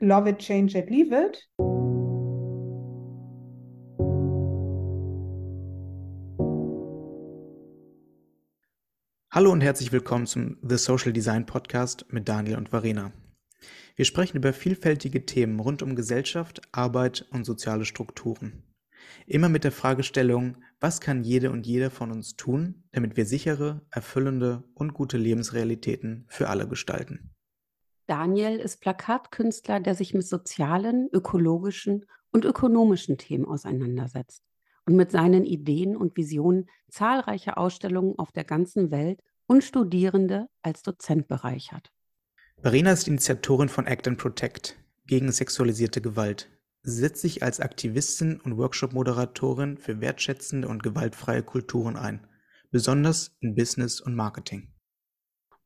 Love It, Change It, Leave It. Hallo und herzlich willkommen zum The Social Design Podcast mit Daniel und Varena. Wir sprechen über vielfältige Themen rund um Gesellschaft, Arbeit und soziale Strukturen. Immer mit der Fragestellung, was kann jede und jeder von uns tun, damit wir sichere, erfüllende und gute Lebensrealitäten für alle gestalten. Daniel ist Plakatkünstler, der sich mit sozialen, ökologischen und ökonomischen Themen auseinandersetzt und mit seinen Ideen und Visionen zahlreiche Ausstellungen auf der ganzen Welt und Studierende als Dozent bereichert. Verena ist Initiatorin von Act and Protect gegen sexualisierte Gewalt. Sie setzt sich als Aktivistin und Workshop-Moderatorin für wertschätzende und gewaltfreie Kulturen ein, besonders in Business und Marketing.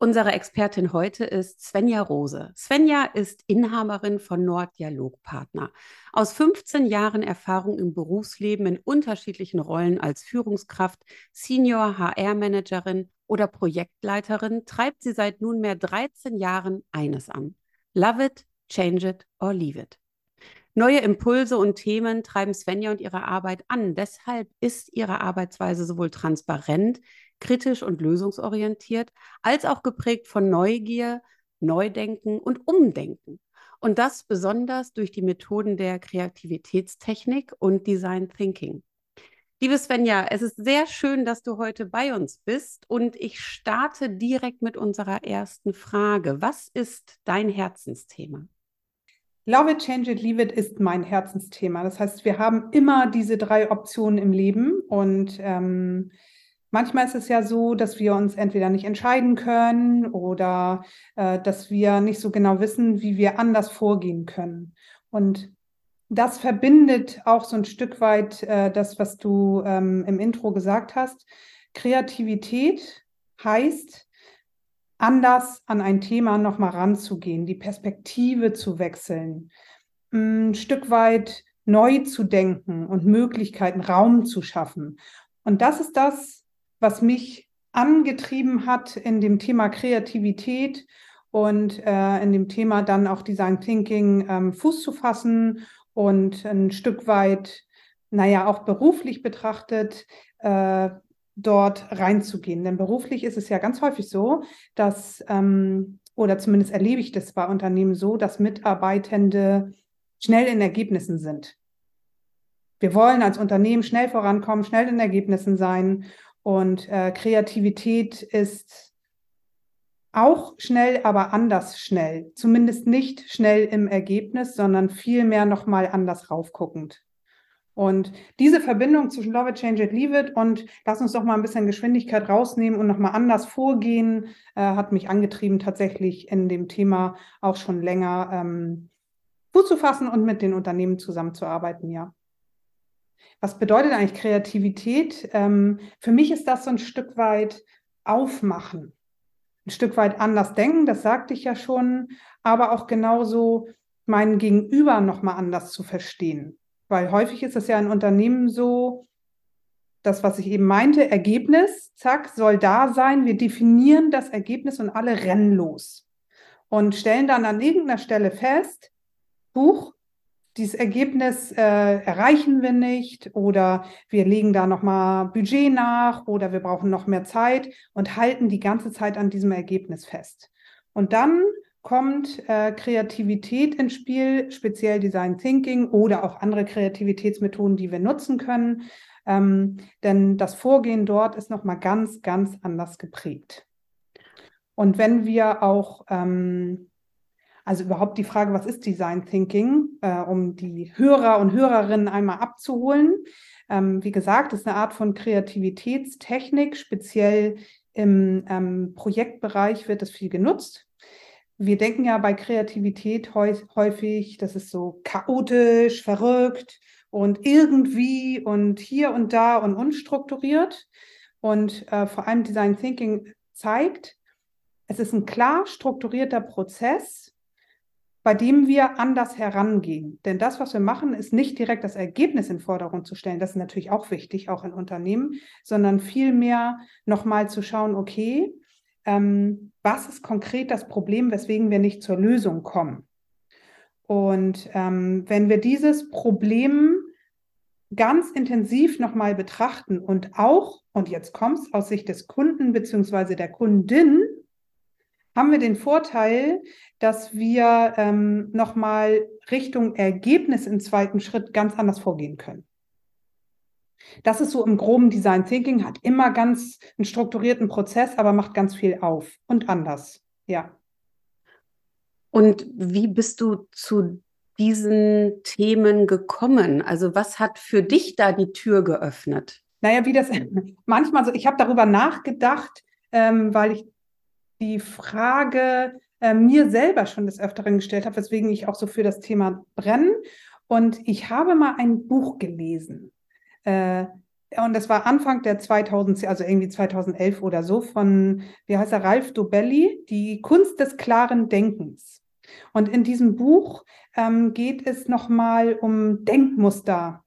Unsere Expertin heute ist Svenja Rose. Svenja ist Inhaberin von Norddialogpartner. Aus 15 Jahren Erfahrung im Berufsleben in unterschiedlichen Rollen als Führungskraft, Senior HR-Managerin oder Projektleiterin treibt sie seit nunmehr 13 Jahren eines an. Love it, change it or leave it. Neue Impulse und Themen treiben Svenja und ihre Arbeit an. Deshalb ist ihre Arbeitsweise sowohl transparent, kritisch und lösungsorientiert, als auch geprägt von Neugier, Neudenken und Umdenken. Und das besonders durch die Methoden der Kreativitätstechnik und Design Thinking. Liebe Svenja, es ist sehr schön, dass du heute bei uns bist und ich starte direkt mit unserer ersten Frage. Was ist dein Herzensthema? Love it, change it, leave it ist mein Herzensthema. Das heißt, wir haben immer diese drei Optionen im Leben und ähm, Manchmal ist es ja so, dass wir uns entweder nicht entscheiden können oder äh, dass wir nicht so genau wissen, wie wir anders vorgehen können. Und das verbindet auch so ein Stück weit äh, das, was du ähm, im Intro gesagt hast. Kreativität heißt, anders an ein Thema nochmal ranzugehen, die Perspektive zu wechseln, ein Stück weit neu zu denken und Möglichkeiten, Raum zu schaffen. Und das ist das, was mich angetrieben hat in dem Thema Kreativität und äh, in dem Thema dann auch Design Thinking ähm, Fuß zu fassen und ein Stück weit, naja, auch beruflich betrachtet, äh, dort reinzugehen. Denn beruflich ist es ja ganz häufig so, dass, ähm, oder zumindest erlebe ich das bei Unternehmen so, dass Mitarbeitende schnell in Ergebnissen sind. Wir wollen als Unternehmen schnell vorankommen, schnell in Ergebnissen sein und äh, Kreativität ist auch schnell, aber anders schnell. Zumindest nicht schnell im Ergebnis, sondern vielmehr nochmal anders raufguckend. Und diese Verbindung zwischen Love It, Change It, Leave It und lass uns doch mal ein bisschen Geschwindigkeit rausnehmen und nochmal anders vorgehen, äh, hat mich angetrieben, tatsächlich in dem Thema auch schon länger ähm, Fuß zu fassen und mit den Unternehmen zusammenzuarbeiten, ja. Was bedeutet eigentlich Kreativität? Ähm, für mich ist das so ein Stück weit aufmachen, ein Stück weit anders denken, das sagte ich ja schon, aber auch genauso meinen Gegenüber nochmal anders zu verstehen. Weil häufig ist es ja in Unternehmen so, das, was ich eben meinte, Ergebnis, zack, soll da sein. Wir definieren das Ergebnis und alle rennen los und stellen dann an irgendeiner Stelle fest, Buch, dieses Ergebnis äh, erreichen wir nicht oder wir legen da nochmal Budget nach oder wir brauchen noch mehr Zeit und halten die ganze Zeit an diesem Ergebnis fest. Und dann kommt äh, Kreativität ins Spiel, speziell Design Thinking oder auch andere Kreativitätsmethoden, die wir nutzen können. Ähm, denn das Vorgehen dort ist nochmal ganz, ganz anders geprägt. Und wenn wir auch ähm, also überhaupt die Frage, was ist Design Thinking, äh, um die Hörer und Hörerinnen einmal abzuholen. Ähm, wie gesagt, ist eine Art von Kreativitätstechnik, speziell im ähm, Projektbereich wird das viel genutzt. Wir denken ja bei Kreativität häufig, das ist so chaotisch, verrückt und irgendwie und hier und da und unstrukturiert. Und äh, vor allem Design Thinking zeigt, es ist ein klar strukturierter Prozess, bei dem wir anders herangehen. Denn das, was wir machen, ist nicht direkt das Ergebnis in Vordergrund zu stellen. Das ist natürlich auch wichtig, auch in Unternehmen, sondern vielmehr nochmal zu schauen, okay, ähm, was ist konkret das Problem, weswegen wir nicht zur Lösung kommen? Und ähm, wenn wir dieses Problem ganz intensiv nochmal betrachten und auch, und jetzt kommt es aus Sicht des Kunden bzw. der Kundin, haben wir den Vorteil, dass wir ähm, nochmal Richtung Ergebnis im zweiten Schritt ganz anders vorgehen können. Das ist so im groben Design Thinking, hat immer ganz einen strukturierten Prozess, aber macht ganz viel auf und anders. Ja. Und wie bist du zu diesen Themen gekommen? Also was hat für dich da die Tür geöffnet? Naja, wie das manchmal so, ich habe darüber nachgedacht, ähm, weil ich die Frage äh, mir selber schon des Öfteren gestellt habe, weswegen ich auch so für das Thema brenne. Und ich habe mal ein Buch gelesen. Äh, und das war Anfang der 2000, also irgendwie 2011 oder so, von, wie heißt er, Ralf Dobelli, Die Kunst des klaren Denkens. Und in diesem Buch ähm, geht es nochmal um Denkmuster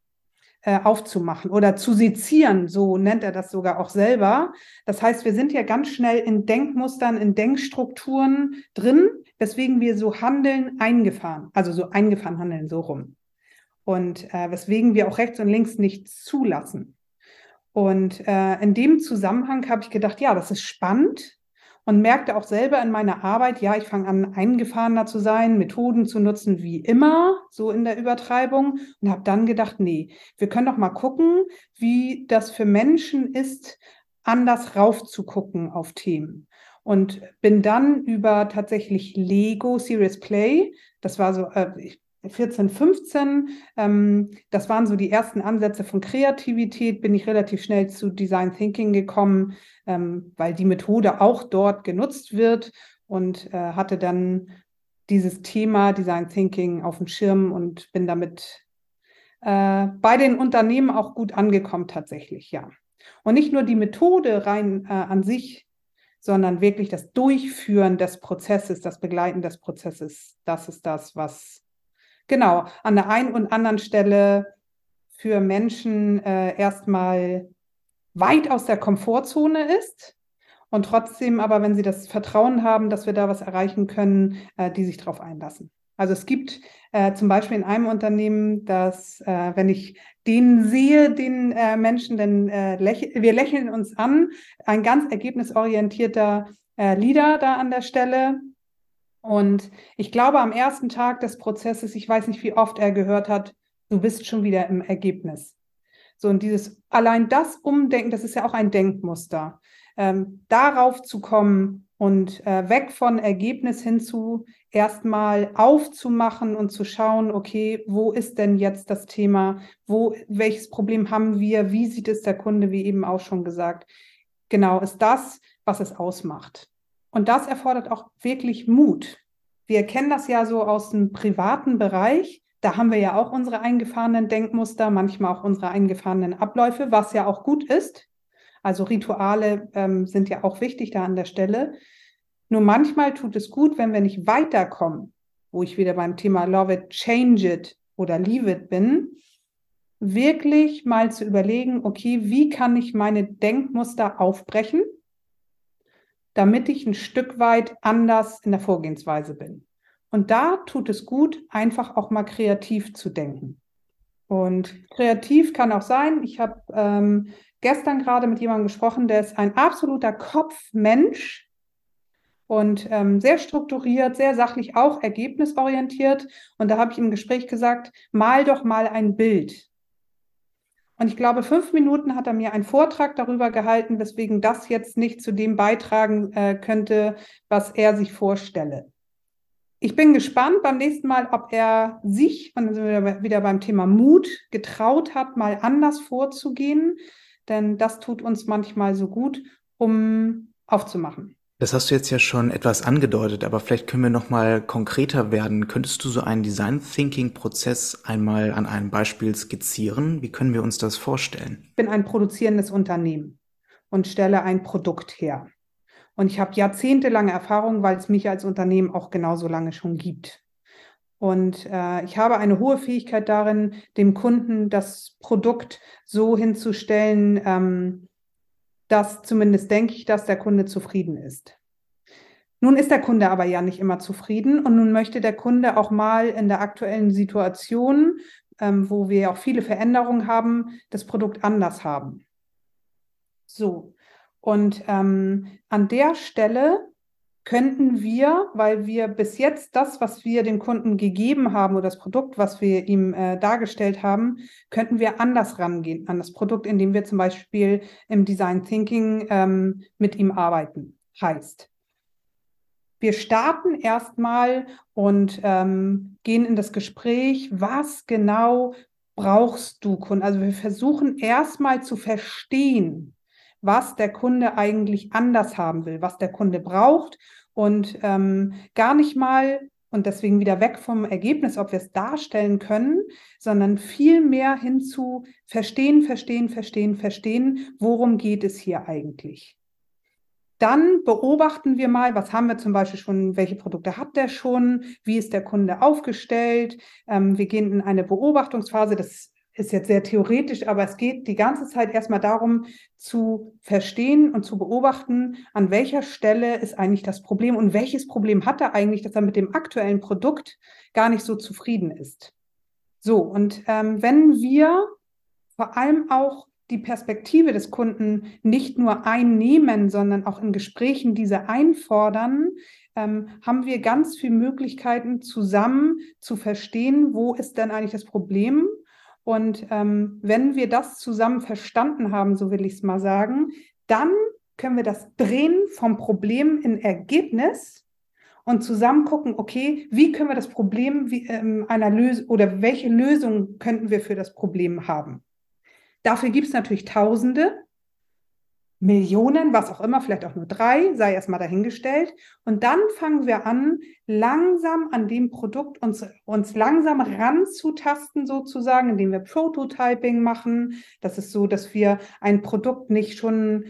äh, aufzumachen oder zu sezieren, so nennt er das sogar auch selber. Das heißt, wir sind ja ganz schnell in Denkmustern, in Denkstrukturen drin, weswegen wir so handeln eingefahren, also so eingefahren handeln, so rum. Und äh, weswegen wir auch rechts und links nicht zulassen. Und äh, in dem Zusammenhang habe ich gedacht, ja, das ist spannend, und merkte auch selber in meiner Arbeit, ja, ich fange an, eingefahrener zu sein, Methoden zu nutzen wie immer, so in der Übertreibung und habe dann gedacht, nee, wir können doch mal gucken, wie das für Menschen ist, anders raufzugucken auf Themen. Und bin dann über tatsächlich Lego Serious Play, das war so, äh, 14, 15, ähm, das waren so die ersten Ansätze von Kreativität, bin ich relativ schnell zu Design Thinking gekommen, ähm, weil die Methode auch dort genutzt wird und äh, hatte dann dieses Thema Design Thinking auf dem Schirm und bin damit äh, bei den Unternehmen auch gut angekommen tatsächlich, ja. Und nicht nur die Methode rein äh, an sich, sondern wirklich das Durchführen des Prozesses, das Begleiten des Prozesses, das ist das, was genau an der einen und anderen Stelle für Menschen äh, erstmal weit aus der Komfortzone ist und trotzdem aber, wenn sie das Vertrauen haben, dass wir da was erreichen können, äh, die sich darauf einlassen. Also es gibt äh, zum Beispiel in einem Unternehmen, dass äh, wenn ich den sehe, den äh, Menschen, denn äh, läch wir lächeln uns an, ein ganz ergebnisorientierter äh, Leader da an der Stelle. Und ich glaube, am ersten Tag des Prozesses, ich weiß nicht, wie oft er gehört hat, du bist schon wieder im Ergebnis. So, und dieses, allein das Umdenken, das ist ja auch ein Denkmuster. Ähm, darauf zu kommen und äh, weg von Ergebnis hinzu erstmal aufzumachen und zu schauen, okay, wo ist denn jetzt das Thema? Wo, welches Problem haben wir? Wie sieht es der Kunde, wie eben auch schon gesagt? Genau, ist das, was es ausmacht. Und das erfordert auch wirklich Mut. Wir kennen das ja so aus dem privaten Bereich. Da haben wir ja auch unsere eingefahrenen Denkmuster, manchmal auch unsere eingefahrenen Abläufe, was ja auch gut ist. Also Rituale ähm, sind ja auch wichtig da an der Stelle. Nur manchmal tut es gut, wenn wir nicht weiterkommen, wo ich wieder beim Thema Love it, change it oder leave it bin, wirklich mal zu überlegen, okay, wie kann ich meine Denkmuster aufbrechen, damit ich ein Stück weit anders in der Vorgehensweise bin. Und da tut es gut, einfach auch mal kreativ zu denken. Und kreativ kann auch sein, ich habe ähm, gestern gerade mit jemandem gesprochen, der ist ein absoluter Kopfmensch und ähm, sehr strukturiert, sehr sachlich, auch ergebnisorientiert. Und da habe ich im Gespräch gesagt, mal doch mal ein Bild. Und ich glaube, fünf Minuten hat er mir einen Vortrag darüber gehalten, weswegen das jetzt nicht zu dem beitragen äh, könnte, was er sich vorstelle. Ich bin gespannt beim nächsten Mal, ob er sich, und dann sind wir wieder beim Thema Mut, getraut hat, mal anders vorzugehen. Denn das tut uns manchmal so gut, um aufzumachen. Das hast du jetzt ja schon etwas angedeutet, aber vielleicht können wir noch mal konkreter werden. Könntest du so einen Design Thinking Prozess einmal an einem Beispiel skizzieren? Wie können wir uns das vorstellen? Ich bin ein produzierendes Unternehmen und stelle ein Produkt her. Und ich habe jahrzehntelange Erfahrung, weil es mich als Unternehmen auch genauso lange schon gibt. Und äh, ich habe eine hohe Fähigkeit darin, dem Kunden das Produkt so hinzustellen, ähm, dass zumindest denke ich, dass der Kunde zufrieden ist. Nun ist der Kunde aber ja nicht immer zufrieden und nun möchte der Kunde auch mal in der aktuellen Situation, ähm, wo wir auch viele Veränderungen haben, das Produkt anders haben. So, und ähm, an der Stelle könnten wir, weil wir bis jetzt das, was wir dem Kunden gegeben haben oder das Produkt, was wir ihm äh, dargestellt haben, könnten wir anders rangehen an das Produkt, indem wir zum Beispiel im Design Thinking ähm, mit ihm arbeiten. Heißt, wir starten erstmal und ähm, gehen in das Gespräch, was genau brauchst du, Kunde? Also wir versuchen erstmal zu verstehen, was der Kunde eigentlich anders haben will, was der Kunde braucht und ähm, gar nicht mal und deswegen wieder weg vom Ergebnis, ob wir es darstellen können, sondern viel mehr hin zu verstehen, verstehen, verstehen, verstehen, worum geht es hier eigentlich. Dann beobachten wir mal, was haben wir zum Beispiel schon, welche Produkte hat der schon, wie ist der Kunde aufgestellt. Ähm, wir gehen in eine Beobachtungsphase, das ist jetzt sehr theoretisch, aber es geht die ganze Zeit erstmal darum zu verstehen und zu beobachten, an welcher Stelle ist eigentlich das Problem und welches Problem hat er eigentlich, dass er mit dem aktuellen Produkt gar nicht so zufrieden ist. So, und ähm, wenn wir vor allem auch die Perspektive des Kunden nicht nur einnehmen, sondern auch in Gesprächen diese einfordern, ähm, haben wir ganz viele Möglichkeiten zusammen zu verstehen, wo ist denn eigentlich das Problem und ähm, wenn wir das zusammen verstanden haben, so will ich es mal sagen, dann können wir das drehen vom Problem in Ergebnis und zusammen gucken, okay, wie können wir das Problem wie, ähm, einer Lösung oder welche Lösung könnten wir für das Problem haben. Dafür gibt es natürlich Tausende Millionen, was auch immer, vielleicht auch nur drei, sei erstmal dahingestellt. Und dann fangen wir an, langsam an dem Produkt uns, uns langsam ranzutasten, sozusagen, indem wir Prototyping machen. Das ist so, dass wir ein Produkt nicht schon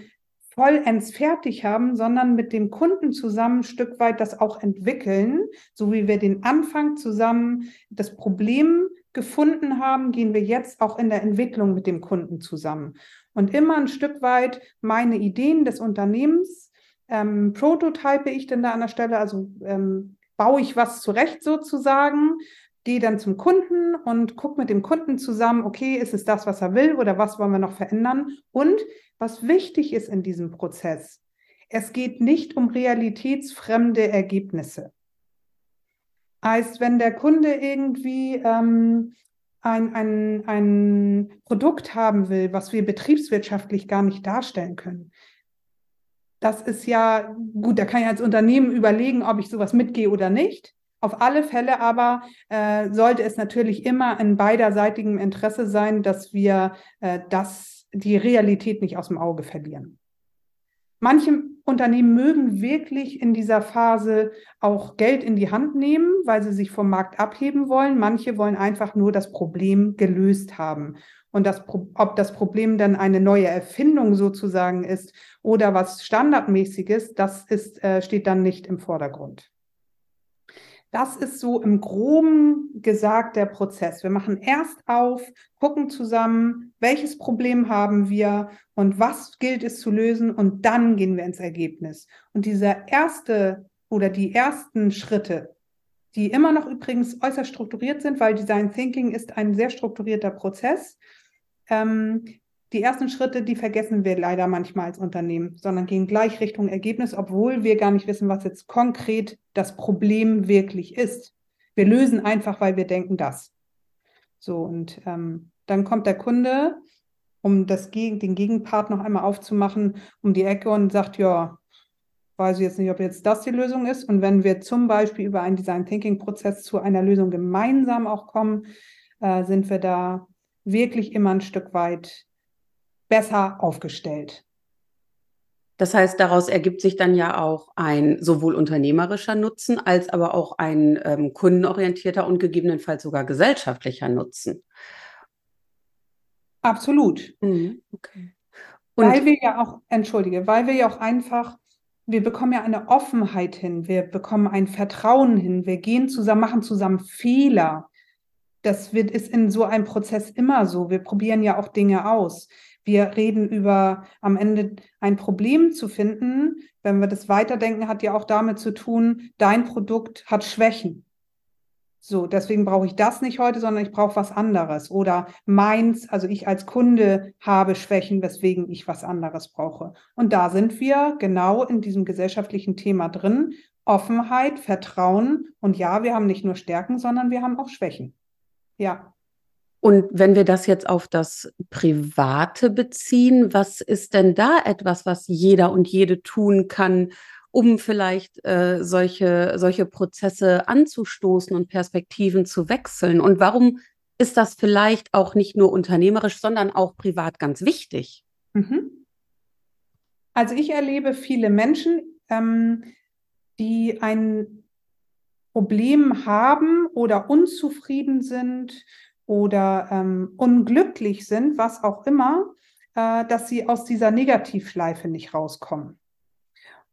vollends fertig haben, sondern mit dem Kunden zusammen ein Stück weit das auch entwickeln, so wie wir den Anfang zusammen das Problem gefunden haben, gehen wir jetzt auch in der Entwicklung mit dem Kunden zusammen und immer ein Stück weit meine Ideen des Unternehmens ähm, prototype ich denn da an der Stelle, also ähm, baue ich was zurecht sozusagen, gehe dann zum Kunden und gucke mit dem Kunden zusammen, okay, ist es das, was er will oder was wollen wir noch verändern? Und was wichtig ist in diesem Prozess, es geht nicht um realitätsfremde Ergebnisse. Heißt, wenn der Kunde irgendwie ähm, ein, ein, ein Produkt haben will, was wir betriebswirtschaftlich gar nicht darstellen können. Das ist ja gut, da kann ich als Unternehmen überlegen, ob ich sowas mitgehe oder nicht. Auf alle Fälle aber äh, sollte es natürlich immer in beiderseitigem Interesse sein, dass wir äh, das, die Realität nicht aus dem Auge verlieren. Manche Unternehmen mögen wirklich in dieser Phase auch Geld in die Hand nehmen, weil sie sich vom Markt abheben wollen. Manche wollen einfach nur das Problem gelöst haben. Und das, ob das Problem dann eine neue Erfindung sozusagen ist oder was Standardmäßiges, das ist, äh, steht dann nicht im Vordergrund. Das ist so im groben gesagt der Prozess. Wir machen erst auf, gucken zusammen, welches Problem haben wir und was gilt es zu lösen und dann gehen wir ins Ergebnis. Und dieser erste oder die ersten Schritte, die immer noch übrigens äußerst strukturiert sind, weil Design Thinking ist ein sehr strukturierter Prozess, ähm, die ersten Schritte, die vergessen wir leider manchmal als Unternehmen, sondern gehen gleich Richtung Ergebnis, obwohl wir gar nicht wissen, was jetzt konkret das Problem wirklich ist. Wir lösen einfach, weil wir denken das. So, und ähm, dann kommt der Kunde, um das, den Gegenpart noch einmal aufzumachen, um die Ecke und sagt, ja, weiß ich jetzt nicht, ob jetzt das die Lösung ist. Und wenn wir zum Beispiel über einen Design Thinking Prozess zu einer Lösung gemeinsam auch kommen, äh, sind wir da wirklich immer ein Stück weit besser aufgestellt. Das heißt, daraus ergibt sich dann ja auch ein sowohl unternehmerischer Nutzen als aber auch ein ähm, kundenorientierter und gegebenenfalls sogar gesellschaftlicher Nutzen. Absolut. Mhm, okay. weil wir ja auch, entschuldige, weil wir ja auch einfach, wir bekommen ja eine Offenheit hin, wir bekommen ein Vertrauen hin, wir gehen zusammen, machen zusammen Fehler. Das wird, ist in so einem Prozess immer so. Wir probieren ja auch Dinge aus. Wir reden über am Ende ein Problem zu finden. Wenn wir das weiterdenken, hat ja auch damit zu tun, dein Produkt hat Schwächen. So, deswegen brauche ich das nicht heute, sondern ich brauche was anderes. Oder meins, also ich als Kunde habe Schwächen, weswegen ich was anderes brauche. Und da sind wir genau in diesem gesellschaftlichen Thema drin. Offenheit, Vertrauen. Und ja, wir haben nicht nur Stärken, sondern wir haben auch Schwächen. Ja. Und wenn wir das jetzt auf das Private beziehen, was ist denn da etwas, was jeder und jede tun kann, um vielleicht äh, solche, solche Prozesse anzustoßen und Perspektiven zu wechseln? Und warum ist das vielleicht auch nicht nur unternehmerisch, sondern auch privat ganz wichtig? Mhm. Also ich erlebe viele Menschen, ähm, die ein Problem haben oder unzufrieden sind oder ähm, unglücklich sind, was auch immer, äh, dass sie aus dieser Negativschleife nicht rauskommen.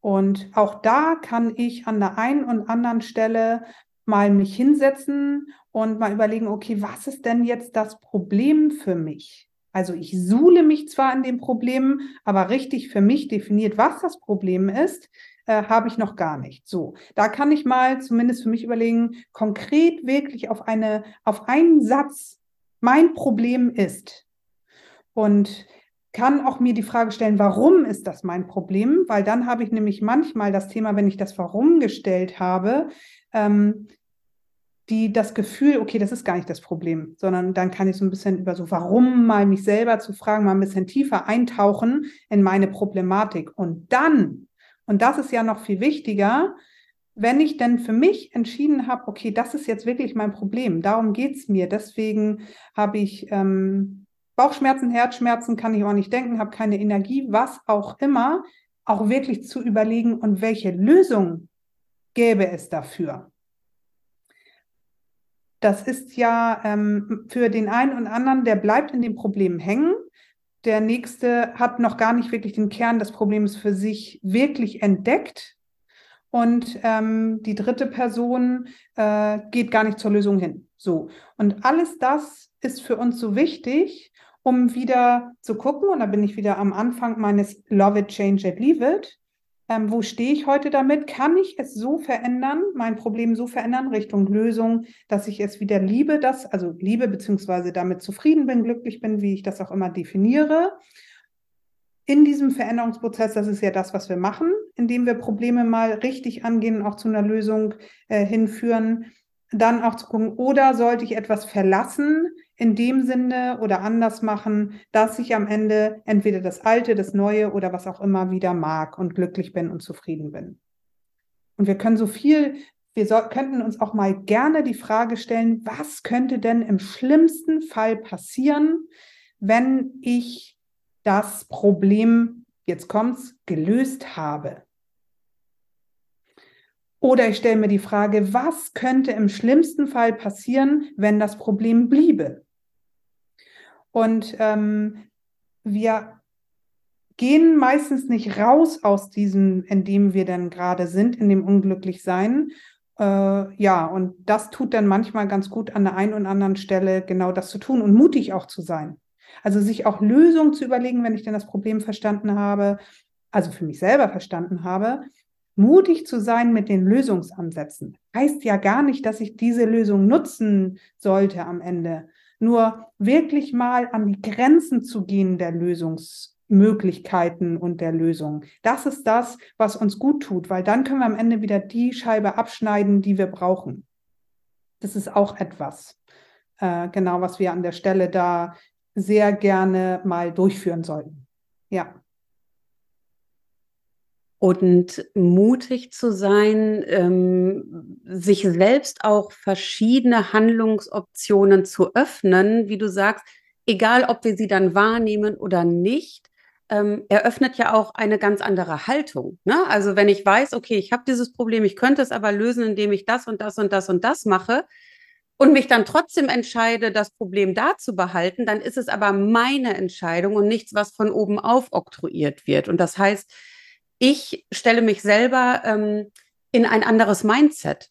Und auch da kann ich an der einen und anderen Stelle mal mich hinsetzen und mal überlegen, okay, was ist denn jetzt das Problem für mich? Also ich suhle mich zwar in dem Problem, aber richtig für mich definiert, was das Problem ist, äh, habe ich noch gar nicht. So, da kann ich mal zumindest für mich überlegen, konkret wirklich auf eine, auf einen Satz, mein Problem ist. Und kann auch mir die Frage stellen, warum ist das mein Problem? Weil dann habe ich nämlich manchmal das Thema, wenn ich das Warum gestellt habe, ähm, die das Gefühl, okay, das ist gar nicht das Problem, sondern dann kann ich so ein bisschen über so Warum mal mich selber zu fragen, mal ein bisschen tiefer eintauchen in meine Problematik. Und dann, und das ist ja noch viel wichtiger, wenn ich denn für mich entschieden habe, okay, das ist jetzt wirklich mein Problem, darum geht es mir, deswegen habe ich ähm, Bauchschmerzen, Herzschmerzen, kann ich auch nicht denken, habe keine Energie, was auch immer, auch wirklich zu überlegen und welche Lösung gäbe es dafür. Das ist ja ähm, für den einen und anderen, der bleibt in dem Problem hängen. Der nächste hat noch gar nicht wirklich den Kern des Problems für sich wirklich entdeckt. Und ähm, die dritte Person äh, geht gar nicht zur Lösung hin. So. Und alles das ist für uns so wichtig, um wieder zu gucken, und da bin ich wieder am Anfang meines Love It, Change It, Leave It. Ähm, wo stehe ich heute damit? Kann ich es so verändern, mein Problem so verändern Richtung Lösung, dass ich es wieder liebe, das, also liebe beziehungsweise damit zufrieden bin, glücklich bin, wie ich das auch immer definiere? In diesem Veränderungsprozess, das ist ja das, was wir machen, indem wir Probleme mal richtig angehen und auch zu einer Lösung äh, hinführen, dann auch zu gucken, oder sollte ich etwas verlassen, in dem Sinne oder anders machen, dass ich am Ende entweder das Alte, das Neue oder was auch immer wieder mag und glücklich bin und zufrieden bin. Und wir können so viel, wir so, könnten uns auch mal gerne die Frage stellen, was könnte denn im schlimmsten Fall passieren, wenn ich das Problem, jetzt kommt's, gelöst habe? Oder ich stelle mir die Frage, was könnte im schlimmsten Fall passieren, wenn das Problem bliebe? Und ähm, wir gehen meistens nicht raus aus diesem, in dem wir dann gerade sind, in dem Unglücklichsein. Äh, ja, und das tut dann manchmal ganz gut an der einen oder anderen Stelle genau das zu tun und mutig auch zu sein. Also sich auch Lösungen zu überlegen, wenn ich dann das Problem verstanden habe, also für mich selber verstanden habe, mutig zu sein mit den Lösungsansätzen. Heißt ja gar nicht, dass ich diese Lösung nutzen sollte am Ende, nur wirklich mal an die Grenzen zu gehen der Lösungsmöglichkeiten und der Lösung. Das ist das, was uns gut tut, weil dann können wir am Ende wieder die Scheibe abschneiden, die wir brauchen. Das ist auch etwas, äh, genau, was wir an der Stelle da sehr gerne mal durchführen sollten. Ja und mutig zu sein, ähm, sich selbst auch verschiedene Handlungsoptionen zu öffnen, wie du sagst, egal ob wir sie dann wahrnehmen oder nicht, ähm, eröffnet ja auch eine ganz andere Haltung. Ne? Also wenn ich weiß, okay, ich habe dieses Problem, ich könnte es aber lösen, indem ich das und das und das und das mache und mich dann trotzdem entscheide, das Problem da zu behalten, dann ist es aber meine Entscheidung und nichts, was von oben auf oktroyiert wird. Und das heißt, ich stelle mich selber ähm, in ein anderes Mindset.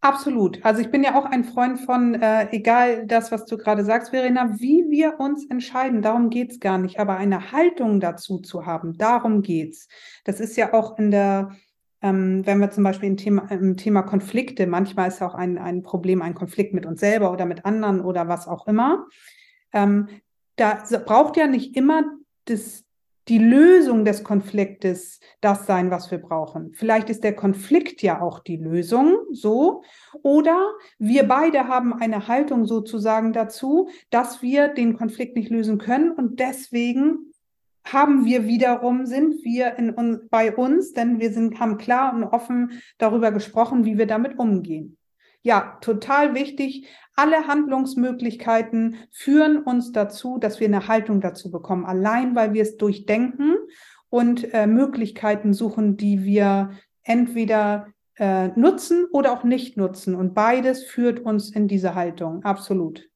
Absolut. Also ich bin ja auch ein Freund von, äh, egal das, was du gerade sagst, Verena, wie wir uns entscheiden, darum geht's gar nicht. Aber eine Haltung dazu zu haben, darum geht's. Das ist ja auch in der, ähm, wenn wir zum Beispiel im Thema, im Thema Konflikte, manchmal ist ja auch ein, ein Problem, ein Konflikt mit uns selber oder mit anderen oder was auch immer. Ähm, da braucht ja nicht immer das, die Lösung des Konfliktes das sein, was wir brauchen. Vielleicht ist der Konflikt ja auch die Lösung, so. Oder wir beide haben eine Haltung sozusagen dazu, dass wir den Konflikt nicht lösen können und deswegen haben wir wiederum, sind wir in, bei uns, denn wir sind, haben klar und offen darüber gesprochen, wie wir damit umgehen. Ja, total wichtig. Alle Handlungsmöglichkeiten führen uns dazu, dass wir eine Haltung dazu bekommen, allein weil wir es durchdenken und äh, Möglichkeiten suchen, die wir entweder äh, nutzen oder auch nicht nutzen. Und beides führt uns in diese Haltung, absolut.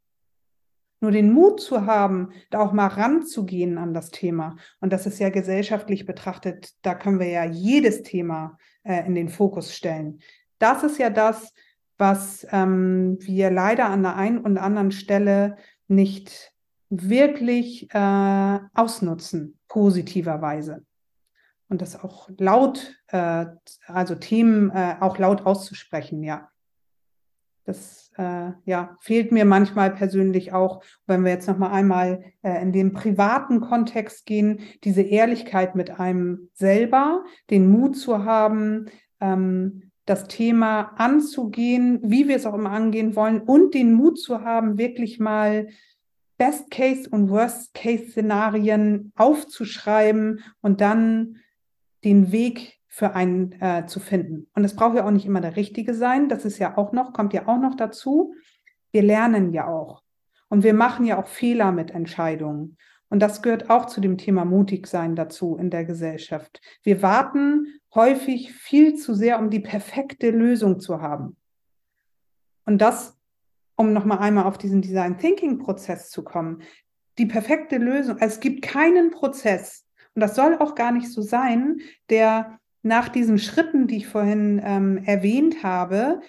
Nur den Mut zu haben, da auch mal ranzugehen an das Thema. Und das ist ja gesellschaftlich betrachtet, da können wir ja jedes Thema äh, in den Fokus stellen. Das ist ja das, was ähm, wir leider an der einen und anderen Stelle nicht wirklich äh, ausnutzen, positiverweise. Und das auch laut, äh, also Themen äh, auch laut auszusprechen, ja. Das äh, ja, fehlt mir manchmal persönlich auch, wenn wir jetzt noch mal einmal äh, in den privaten Kontext gehen, diese Ehrlichkeit mit einem selber, den Mut zu haben, ähm, das Thema anzugehen, wie wir es auch immer angehen wollen und den Mut zu haben, wirklich mal Best-Case- und Worst-Case-Szenarien aufzuschreiben und dann den Weg für einen äh, zu finden. Und es braucht ja auch nicht immer der richtige sein. Das ist ja auch noch, kommt ja auch noch dazu. Wir lernen ja auch. Und wir machen ja auch Fehler mit Entscheidungen. Und das gehört auch zu dem Thema mutig sein dazu in der Gesellschaft. Wir warten häufig viel zu sehr, um die perfekte Lösung zu haben. Und das, um nochmal einmal auf diesen Design Thinking Prozess zu kommen, die perfekte Lösung, es gibt keinen Prozess, und das soll auch gar nicht so sein, der nach diesen Schritten, die ich vorhin ähm, erwähnt habe,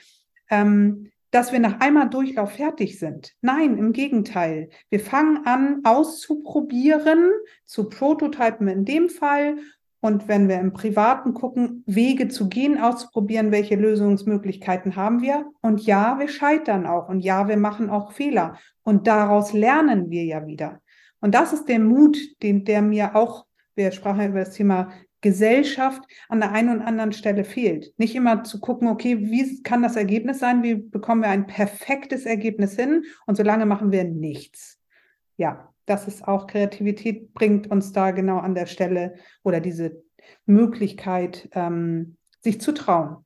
ähm, dass wir nach einmal Durchlauf fertig sind. Nein, im Gegenteil. Wir fangen an auszuprobieren, zu prototypen in dem Fall. Und wenn wir im Privaten gucken, Wege zu gehen, auszuprobieren, welche Lösungsmöglichkeiten haben wir. Und ja, wir scheitern auch. Und ja, wir machen auch Fehler. Und daraus lernen wir ja wieder. Und das ist der Mut, den, der mir auch, wir sprachen ja über das Thema Gesellschaft an der einen und anderen Stelle fehlt. Nicht immer zu gucken, okay, wie kann das Ergebnis sein? Wie bekommen wir ein perfektes Ergebnis hin? Und solange machen wir nichts. Ja, das ist auch Kreativität, bringt uns da genau an der Stelle oder diese Möglichkeit, ähm, sich zu trauen.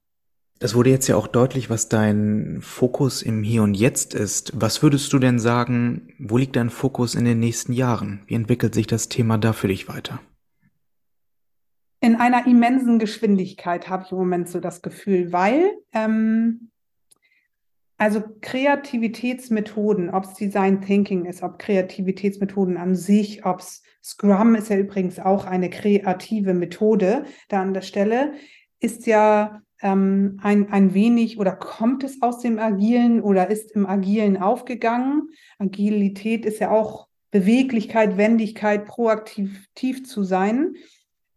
Das wurde jetzt ja auch deutlich, was dein Fokus im Hier und Jetzt ist. Was würdest du denn sagen, wo liegt dein Fokus in den nächsten Jahren? Wie entwickelt sich das Thema da für dich weiter? In einer immensen Geschwindigkeit, habe ich im Moment so das Gefühl, weil ähm, also Kreativitätsmethoden, ob es Design Thinking ist, ob Kreativitätsmethoden an sich, ob es Scrum ist ja übrigens auch eine kreative Methode da an der Stelle, ist ja ähm, ein, ein wenig oder kommt es aus dem Agilen oder ist im Agilen aufgegangen. Agilität ist ja auch Beweglichkeit, Wendigkeit, proaktiv zu sein.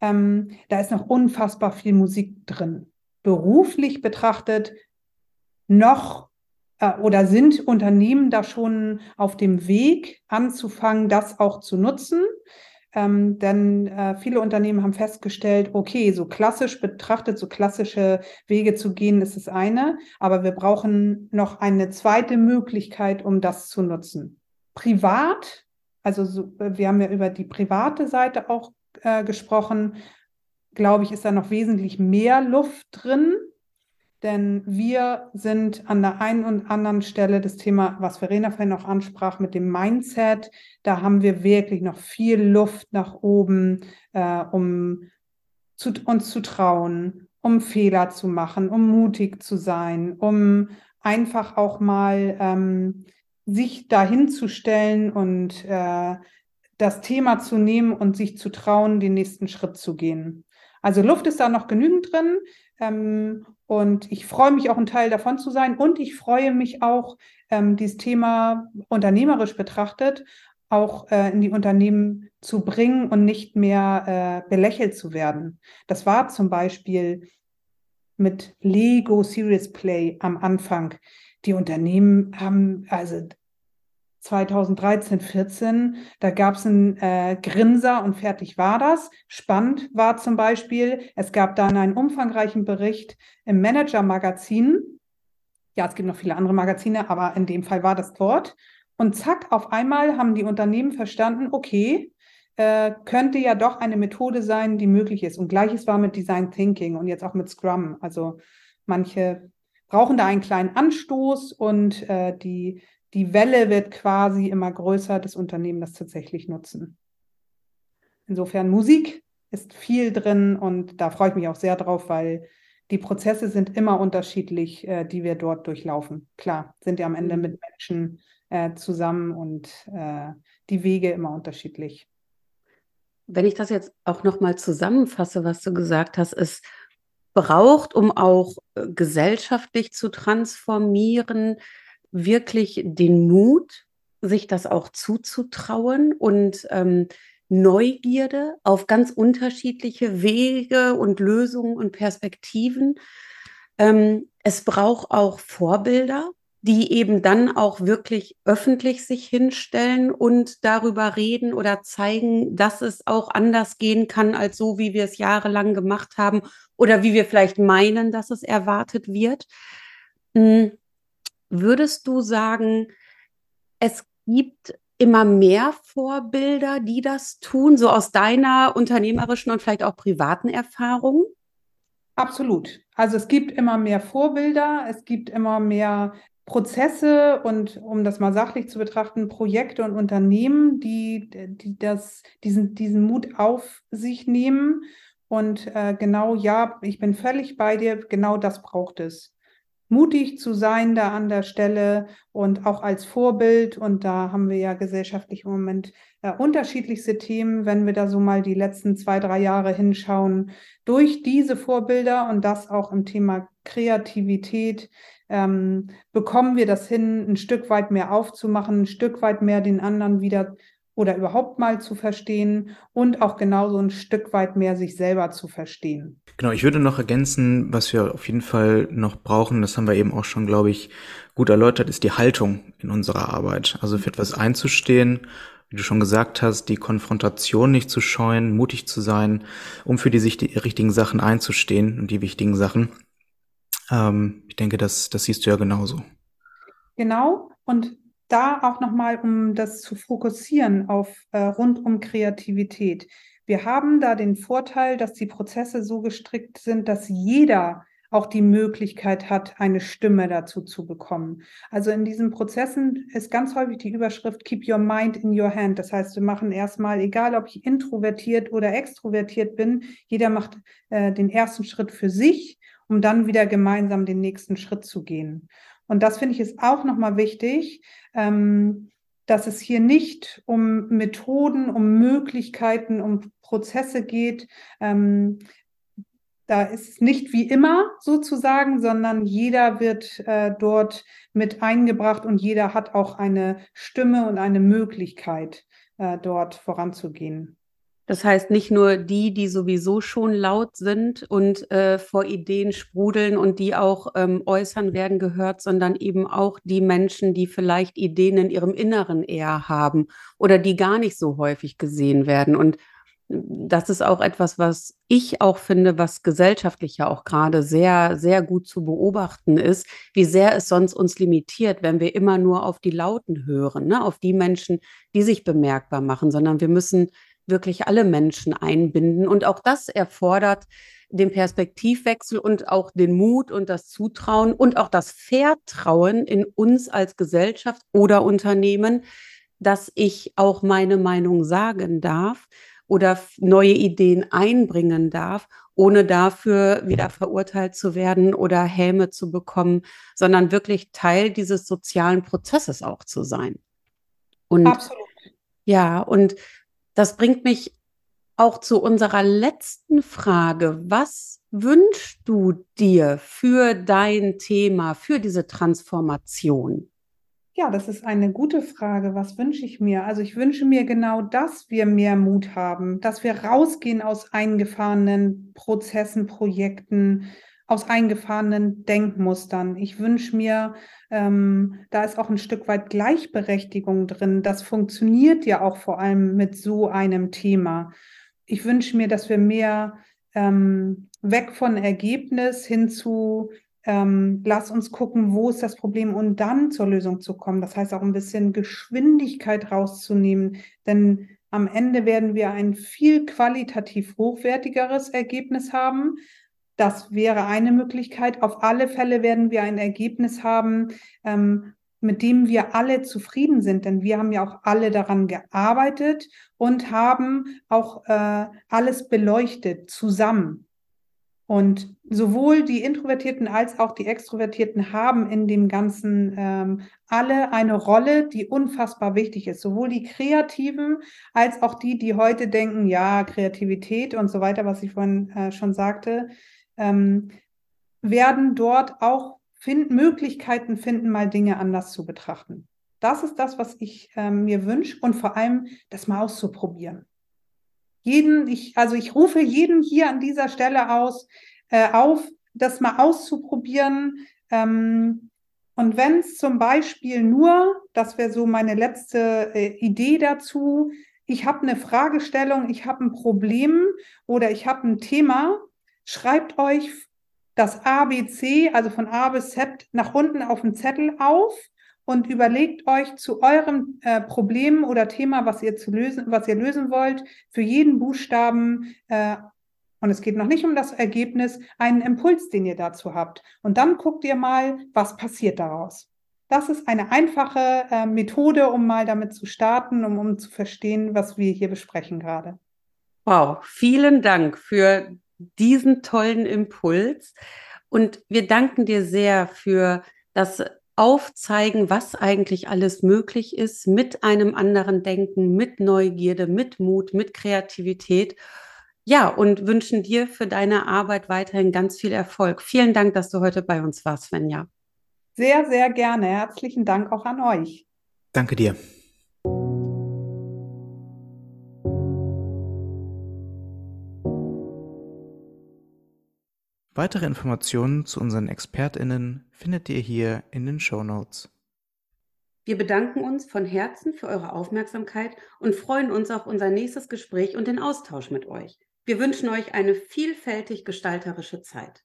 Ähm, da ist noch unfassbar viel Musik drin. Beruflich betrachtet noch äh, oder sind Unternehmen da schon auf dem Weg anzufangen, das auch zu nutzen. Ähm, denn äh, viele Unternehmen haben festgestellt, okay, so klassisch betrachtet, so klassische Wege zu gehen, ist das eine, aber wir brauchen noch eine zweite Möglichkeit, um das zu nutzen. Privat, also so, wir haben ja über die private Seite auch äh, gesprochen, glaube ich, ist da noch wesentlich mehr Luft drin. Denn wir sind an der einen und anderen Stelle das Thema, was Verena vorhin noch ansprach, mit dem Mindset. Da haben wir wirklich noch viel Luft nach oben, äh, um zu, uns zu trauen, um Fehler zu machen, um mutig zu sein, um einfach auch mal ähm, sich dahin zu stellen und äh, das Thema zu nehmen und sich zu trauen, den nächsten Schritt zu gehen. Also Luft ist da noch genügend drin. Ähm, und ich freue mich auch, ein Teil davon zu sein. Und ich freue mich auch, ähm, dieses Thema unternehmerisch betrachtet, auch äh, in die Unternehmen zu bringen und nicht mehr äh, belächelt zu werden. Das war zum Beispiel mit Lego Serious Play am Anfang. Die Unternehmen haben, also 2013, 14, da gab es einen äh, Grinser und fertig war das. Spannend war zum Beispiel, es gab dann einen umfangreichen Bericht im Manager-Magazin. Ja, es gibt noch viele andere Magazine, aber in dem Fall war das dort. Und zack, auf einmal haben die Unternehmen verstanden, okay, äh, könnte ja doch eine Methode sein, die möglich ist. Und gleiches war mit Design Thinking und jetzt auch mit Scrum. Also manche brauchen da einen kleinen Anstoß und äh, die die Welle wird quasi immer größer, das Unternehmen das tatsächlich nutzen. Insofern Musik ist viel drin und da freue ich mich auch sehr drauf, weil die Prozesse sind immer unterschiedlich, äh, die wir dort durchlaufen. Klar, sind ja am Ende mhm. mit Menschen äh, zusammen und äh, die Wege immer unterschiedlich. Wenn ich das jetzt auch nochmal zusammenfasse, was du gesagt hast, es braucht, um auch äh, gesellschaftlich zu transformieren, wirklich den Mut, sich das auch zuzutrauen und ähm, Neugierde auf ganz unterschiedliche Wege und Lösungen und Perspektiven. Ähm, es braucht auch Vorbilder, die eben dann auch wirklich öffentlich sich hinstellen und darüber reden oder zeigen, dass es auch anders gehen kann als so, wie wir es jahrelang gemacht haben oder wie wir vielleicht meinen, dass es erwartet wird. Hm, Würdest du sagen, es gibt immer mehr Vorbilder, die das tun, so aus deiner unternehmerischen und vielleicht auch privaten Erfahrung? Absolut. Also es gibt immer mehr Vorbilder, es gibt immer mehr Prozesse und um das mal sachlich zu betrachten, Projekte und Unternehmen, die, die das, diesen, diesen Mut auf sich nehmen. Und äh, genau, ja, ich bin völlig bei dir, genau das braucht es mutig zu sein da an der Stelle und auch als Vorbild. Und da haben wir ja gesellschaftlich im Moment äh, unterschiedlichste Themen, wenn wir da so mal die letzten zwei, drei Jahre hinschauen. Durch diese Vorbilder und das auch im Thema Kreativität ähm, bekommen wir das hin, ein Stück weit mehr aufzumachen, ein Stück weit mehr den anderen wieder oder überhaupt mal zu verstehen und auch genauso ein Stück weit mehr sich selber zu verstehen. Genau, ich würde noch ergänzen, was wir auf jeden Fall noch brauchen, das haben wir eben auch schon, glaube ich, gut erläutert, ist die Haltung in unserer Arbeit. Also für etwas einzustehen, wie du schon gesagt hast, die Konfrontation nicht zu scheuen, mutig zu sein, um für die, sich die richtigen Sachen einzustehen und die wichtigen Sachen. Ähm, ich denke, das, das siehst du ja genauso. Genau. Und da auch nochmal, um das zu fokussieren auf äh, rund um Kreativität. Wir haben da den Vorteil, dass die Prozesse so gestrickt sind, dass jeder auch die Möglichkeit hat, eine Stimme dazu zu bekommen. Also in diesen Prozessen ist ganz häufig die Überschrift Keep your mind in your hand. Das heißt, wir machen erstmal, egal ob ich introvertiert oder extrovertiert bin, jeder macht äh, den ersten Schritt für sich, um dann wieder gemeinsam den nächsten Schritt zu gehen. Und das finde ich ist auch nochmal wichtig, ähm, dass es hier nicht um Methoden, um Möglichkeiten, um Prozesse geht. Ähm, da ist es nicht wie immer sozusagen, sondern jeder wird äh, dort mit eingebracht und jeder hat auch eine Stimme und eine Möglichkeit, äh, dort voranzugehen. Das heißt, nicht nur die, die sowieso schon laut sind und äh, vor Ideen sprudeln und die auch ähm, äußern werden gehört, sondern eben auch die Menschen, die vielleicht Ideen in ihrem Inneren eher haben oder die gar nicht so häufig gesehen werden. Und das ist auch etwas, was ich auch finde, was gesellschaftlich ja auch gerade sehr, sehr gut zu beobachten ist, wie sehr es sonst uns limitiert, wenn wir immer nur auf die Lauten hören, ne? auf die Menschen, die sich bemerkbar machen, sondern wir müssen wirklich alle Menschen einbinden. Und auch das erfordert den Perspektivwechsel und auch den Mut und das Zutrauen und auch das Vertrauen in uns als Gesellschaft oder Unternehmen, dass ich auch meine Meinung sagen darf oder neue Ideen einbringen darf, ohne dafür wieder verurteilt zu werden oder Häme zu bekommen, sondern wirklich Teil dieses sozialen Prozesses auch zu sein. Und Absolut. Ja, und das bringt mich auch zu unserer letzten Frage. Was wünschst du dir für dein Thema, für diese Transformation? Ja, das ist eine gute Frage. Was wünsche ich mir? Also ich wünsche mir genau, dass wir mehr Mut haben, dass wir rausgehen aus eingefahrenen Prozessen, Projekten, aus eingefahrenen Denkmustern. Ich wünsche mir, ähm, da ist auch ein Stück weit Gleichberechtigung drin. Das funktioniert ja auch vor allem mit so einem Thema. Ich wünsche mir, dass wir mehr ähm, weg von Ergebnis hin zu ähm, lass uns gucken, wo ist das Problem und dann zur Lösung zu kommen. Das heißt auch ein bisschen Geschwindigkeit rauszunehmen, denn am Ende werden wir ein viel qualitativ hochwertigeres Ergebnis haben. Das wäre eine Möglichkeit. Auf alle Fälle werden wir ein Ergebnis haben, ähm, mit dem wir alle zufrieden sind, denn wir haben ja auch alle daran gearbeitet und haben auch äh, alles beleuchtet zusammen. Und sowohl die Introvertierten als auch die Extrovertierten haben in dem Ganzen ähm, alle eine Rolle, die unfassbar wichtig ist. Sowohl die Kreativen als auch die, die heute denken, ja, Kreativität und so weiter, was ich vorhin äh, schon sagte, ähm, werden dort auch find Möglichkeiten finden, mal Dinge anders zu betrachten. Das ist das, was ich ähm, mir wünsche und vor allem das mal auszuprobieren jeden, ich, also ich rufe jeden hier an dieser Stelle aus, äh, auf, das mal auszuprobieren. Ähm, und wenn es zum Beispiel nur, das wäre so meine letzte äh, Idee dazu, ich habe eine Fragestellung, ich habe ein Problem oder ich habe ein Thema, schreibt euch das ABC, also von A bis Z, nach unten auf den Zettel auf und überlegt euch zu eurem äh, Problem oder Thema, was ihr zu lösen, was ihr lösen wollt, für jeden Buchstaben äh, und es geht noch nicht um das Ergebnis, einen Impuls, den ihr dazu habt. Und dann guckt ihr mal, was passiert daraus. Das ist eine einfache äh, Methode, um mal damit zu starten, um, um zu verstehen, was wir hier besprechen gerade. Wow, vielen Dank für diesen tollen Impuls. Und wir danken dir sehr für das aufzeigen, was eigentlich alles möglich ist mit einem anderen Denken, mit Neugierde, mit Mut, mit Kreativität. Ja, und wünschen dir für deine Arbeit weiterhin ganz viel Erfolg. Vielen Dank, dass du heute bei uns warst, Svenja. Sehr, sehr gerne. Herzlichen Dank auch an euch. Danke dir. Weitere Informationen zu unseren ExpertInnen findet ihr hier in den Show Notes. Wir bedanken uns von Herzen für eure Aufmerksamkeit und freuen uns auf unser nächstes Gespräch und den Austausch mit euch. Wir wünschen euch eine vielfältig gestalterische Zeit.